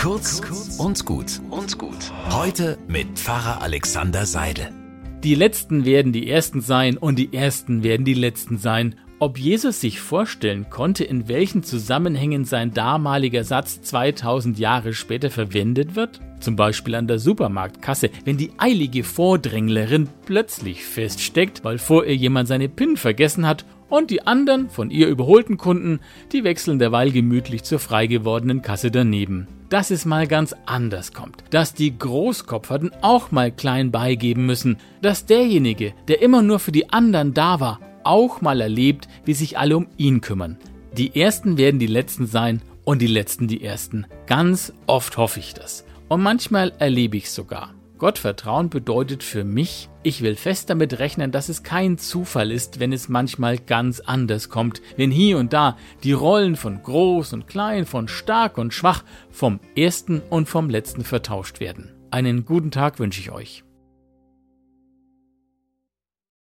Kurz und gut und gut. Heute mit Pfarrer Alexander Seidel. Die Letzten werden die Ersten sein und die Ersten werden die Letzten sein. Ob Jesus sich vorstellen konnte, in welchen Zusammenhängen sein damaliger Satz 2000 Jahre später verwendet wird? Zum Beispiel an der Supermarktkasse, wenn die eilige Vordränglerin plötzlich feststeckt, weil vor ihr jemand seine PIN vergessen hat und die anderen von ihr überholten Kunden, die wechseln derweil gemütlich zur frei gewordenen Kasse daneben. Dass es mal ganz anders kommt, dass die Großkopferten auch mal klein beigeben müssen, dass derjenige, der immer nur für die anderen da war, auch mal erlebt, wie sich alle um ihn kümmern. Die Ersten werden die Letzten sein und die Letzten die Ersten. Ganz oft hoffe ich das. Und manchmal erlebe ich sogar. Gottvertrauen bedeutet für mich, ich will fest damit rechnen, dass es kein Zufall ist, wenn es manchmal ganz anders kommt, wenn hier und da die Rollen von groß und klein, von stark und schwach vom ersten und vom letzten vertauscht werden. Einen guten Tag wünsche ich euch.